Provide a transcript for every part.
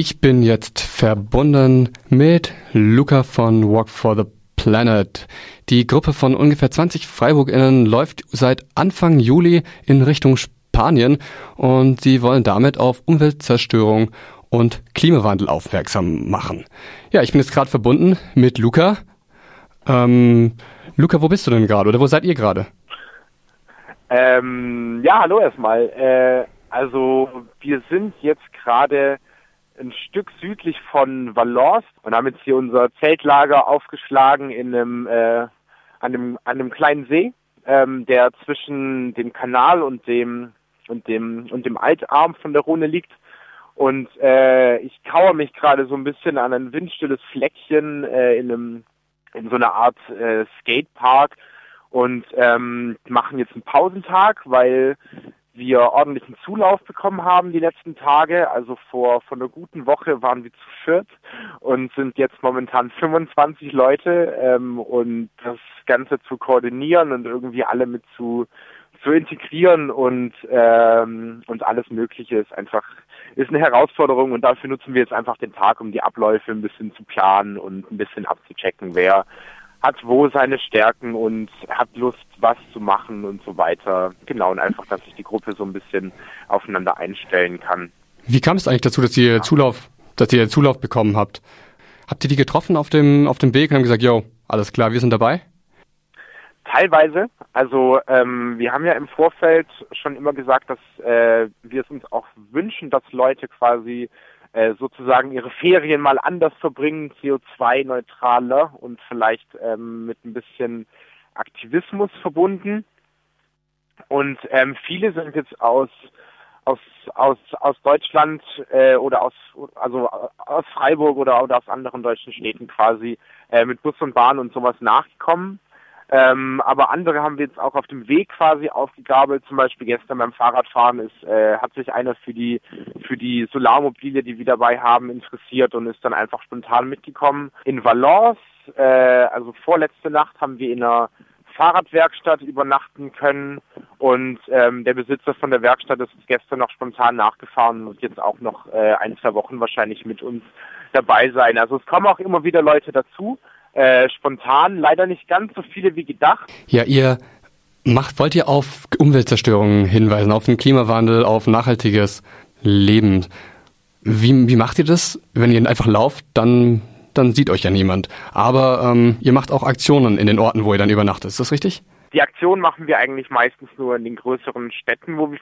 Ich bin jetzt verbunden mit Luca von Walk for the Planet. Die Gruppe von ungefähr 20 FreiburgInnen läuft seit Anfang Juli in Richtung Spanien und sie wollen damit auf Umweltzerstörung und Klimawandel aufmerksam machen. Ja, ich bin jetzt gerade verbunden mit Luca. Ähm, Luca, wo bist du denn gerade oder wo seid ihr gerade? Ähm, ja, hallo erstmal. Äh, also wir sind jetzt gerade ein Stück südlich von Valence und haben jetzt hier unser Zeltlager aufgeschlagen in einem, äh, an, einem, an einem kleinen See, ähm, der zwischen dem Kanal und dem und dem und dem Altarm von der Rhone liegt. Und äh, ich kauere mich gerade so ein bisschen an ein windstilles Fleckchen äh, in einem in so einer Art äh, Skatepark und ähm, machen jetzt einen Pausentag, weil wir ordentlichen Zulauf bekommen haben die letzten Tage. Also vor, vor einer guten Woche waren wir zu viert und sind jetzt momentan 25 Leute ähm, und das Ganze zu koordinieren und irgendwie alle mit zu zu integrieren und ähm, und alles Mögliche ist einfach ist eine Herausforderung und dafür nutzen wir jetzt einfach den Tag, um die Abläufe ein bisschen zu planen und ein bisschen abzuchecken, wer hat wo seine Stärken und hat Lust, was zu machen und so weiter. Genau, und einfach, dass sich die Gruppe so ein bisschen aufeinander einstellen kann. Wie kam es eigentlich dazu, dass ihr Zulauf, dass ihr Zulauf bekommen habt? Habt ihr die getroffen auf dem, auf dem Weg und haben gesagt, yo, alles klar, wir sind dabei? Teilweise. Also ähm, wir haben ja im Vorfeld schon immer gesagt, dass äh, wir es uns auch wünschen, dass Leute quasi äh, sozusagen ihre Ferien mal anders verbringen, CO2-neutraler und vielleicht ähm, mit ein bisschen Aktivismus verbunden. Und ähm, viele sind jetzt aus aus aus aus Deutschland äh, oder aus also aus Freiburg oder, oder aus anderen deutschen Städten quasi äh, mit Bus und Bahn und sowas nachgekommen ähm, aber andere haben wir jetzt auch auf dem Weg quasi aufgegabelt. Zum Beispiel gestern beim Fahrradfahren ist, äh, hat sich einer für die für die Solarmobile, die wir dabei haben, interessiert und ist dann einfach spontan mitgekommen. In Valence, äh, also vorletzte Nacht, haben wir in einer Fahrradwerkstatt übernachten können und ähm, der Besitzer von der Werkstatt ist gestern noch spontan nachgefahren und jetzt auch noch äh, ein, zwei Wochen wahrscheinlich mit uns dabei sein. Also es kommen auch immer wieder Leute dazu. Äh, spontan, leider nicht ganz so viele wie gedacht. Ja, ihr macht, wollt ihr auf Umweltzerstörung hinweisen, auf den Klimawandel, auf nachhaltiges Leben. Wie, wie macht ihr das? Wenn ihr einfach lauft, dann, dann sieht euch ja niemand. Aber ähm, ihr macht auch Aktionen in den Orten, wo ihr dann übernachtet. Ist das richtig? Die Aktion machen wir eigentlich meistens nur in den größeren Städten, wo wir,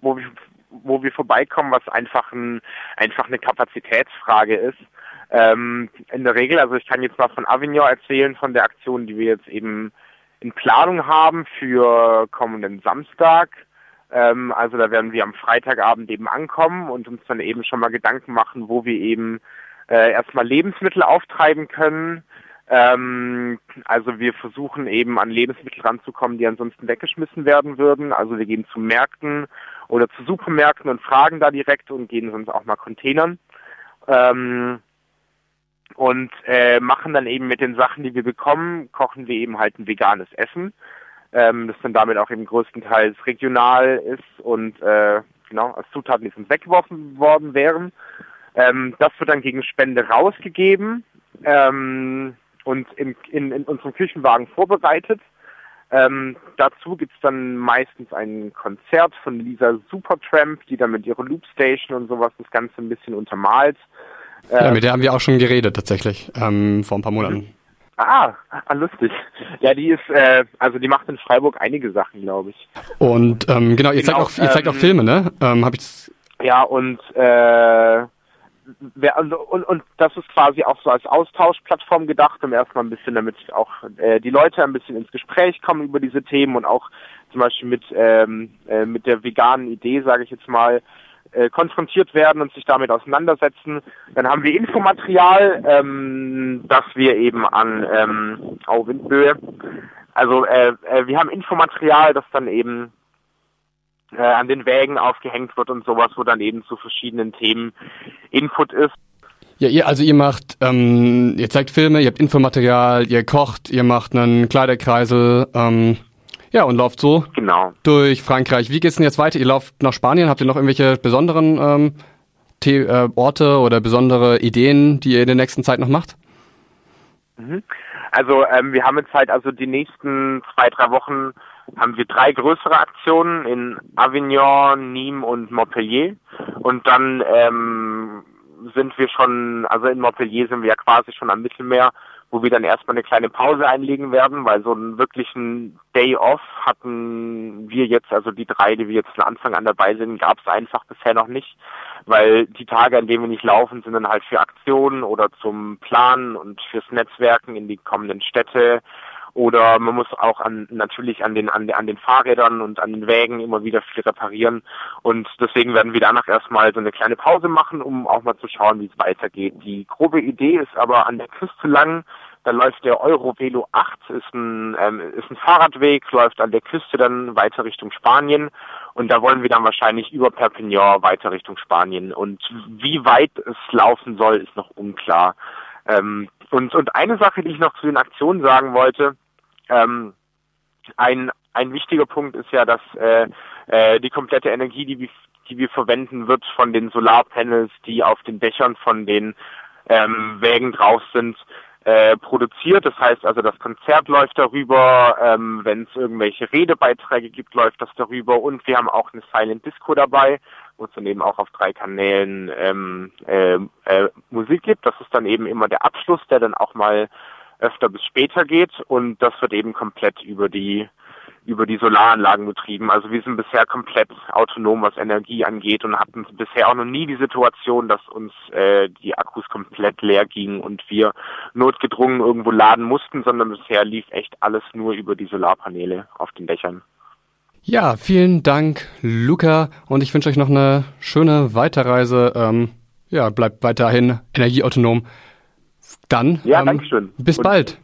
wo wir, wo wir vorbeikommen, was einfach, ein, einfach eine Kapazitätsfrage ist. Ähm, in der Regel, also ich kann jetzt mal von Avignon erzählen, von der Aktion, die wir jetzt eben in Planung haben für kommenden Samstag. Ähm, also da werden wir am Freitagabend eben ankommen und uns dann eben schon mal Gedanken machen, wo wir eben äh, erstmal Lebensmittel auftreiben können. Ähm, also wir versuchen eben an Lebensmittel ranzukommen, die ansonsten weggeschmissen werden würden. Also wir gehen zu Märkten oder zu Supermärkten und fragen da direkt und gehen sonst auch mal Containern. Ähm, und äh, machen dann eben mit den Sachen, die wir bekommen, kochen wir eben halt ein veganes Essen, ähm, das dann damit auch eben größtenteils regional ist und äh, genau als Zutaten, die sonst weggeworfen worden wären. Ähm, das wird dann gegen Spende rausgegeben ähm, und in, in, in unserem Küchenwagen vorbereitet. Ähm, dazu gibt's dann meistens ein Konzert von Lisa Supertramp, die dann mit ihrer Loopstation und sowas das Ganze ein bisschen untermalt. Ja, mit der haben wir auch schon geredet tatsächlich, ähm, vor ein paar Monaten. Ah, ah, lustig. Ja, die ist, äh, also die macht in Freiburg einige Sachen, glaube ich. Und ähm, genau, ihr genau, zeigt auch, ihr zeigt ähm, auch Filme, ne? Ähm, hab ich's ja, und äh, wer, also, und, und das ist quasi auch so als Austauschplattform gedacht, um erstmal ein bisschen, damit auch äh, die Leute ein bisschen ins Gespräch kommen über diese Themen und auch zum Beispiel mit ähm, äh, mit der veganen Idee, sage ich jetzt mal, äh, konfrontiert werden und sich damit auseinandersetzen. Dann haben wir Infomaterial, ähm, das wir eben an ähm, oh, Windböe. Also äh, äh, wir haben Infomaterial, das dann eben äh, an den Wägen aufgehängt wird und sowas, wo dann eben zu verschiedenen Themen Input ist. Ja, ihr, also ihr macht, ähm, ihr zeigt Filme, ihr habt Infomaterial, ihr kocht, ihr macht einen Kleiderkreisel, ähm, ja, und lauft so genau. durch Frankreich. Wie geht's denn jetzt weiter? Ihr lauft nach Spanien. Habt ihr noch irgendwelche besonderen ähm, The äh, Orte oder besondere Ideen, die ihr in der nächsten Zeit noch macht? Mhm. Also ähm, wir haben jetzt halt also die nächsten zwei, drei Wochen haben wir drei größere Aktionen in Avignon, Nîmes und Montpellier. Und dann ähm, sind wir schon, also in Montpellier sind wir ja quasi schon am Mittelmeer, wo wir dann erstmal eine kleine Pause einlegen werden, weil so einen wirklichen Day Off hatten wir jetzt, also die drei, die wir jetzt von Anfang an dabei sind, gab es einfach bisher noch nicht, weil die Tage, an denen wir nicht laufen, sind dann halt für Aktionen oder zum Planen und fürs Netzwerken in die kommenden Städte oder man muss auch an, natürlich an den, an, an den Fahrrädern und an den Wägen immer wieder viel reparieren. Und deswegen werden wir danach erstmal so eine kleine Pause machen, um auch mal zu schauen, wie es weitergeht. Die grobe Idee ist aber an der Küste lang, da läuft der Eurovelo 8, ist ein, ähm, ist ein Fahrradweg, läuft an der Küste dann weiter Richtung Spanien und da wollen wir dann wahrscheinlich über Perpignan weiter Richtung Spanien. Und wie weit es laufen soll, ist noch unklar. Ähm, und, und eine Sache, die ich noch zu den Aktionen sagen wollte, ähm, ein, ein wichtiger Punkt ist ja, dass äh, äh, die komplette Energie, die wir, die wir verwenden, wird von den Solarpanels, die auf den Dächern von den ähm, Wägen drauf sind, äh, produziert. Das heißt also, das Konzert läuft darüber, ähm, wenn es irgendwelche Redebeiträge gibt, läuft das darüber und wir haben auch eine Silent Disco dabei, wo es dann eben auch auf drei Kanälen ähm, äh, äh, Musik gibt. Das ist dann eben immer der Abschluss, der dann auch mal öfter bis später geht und das wird eben komplett über die über die Solaranlagen betrieben. Also wir sind bisher komplett autonom, was Energie angeht und hatten bisher auch noch nie die Situation, dass uns äh, die Akkus komplett leer gingen und wir notgedrungen irgendwo laden mussten, sondern bisher lief echt alles nur über die Solarpaneele auf den Dächern. Ja, vielen Dank, Luca, und ich wünsche euch noch eine schöne Weiterreise. Ähm, ja, bleibt weiterhin energieautonom. Dann ja, ähm, bis und bald.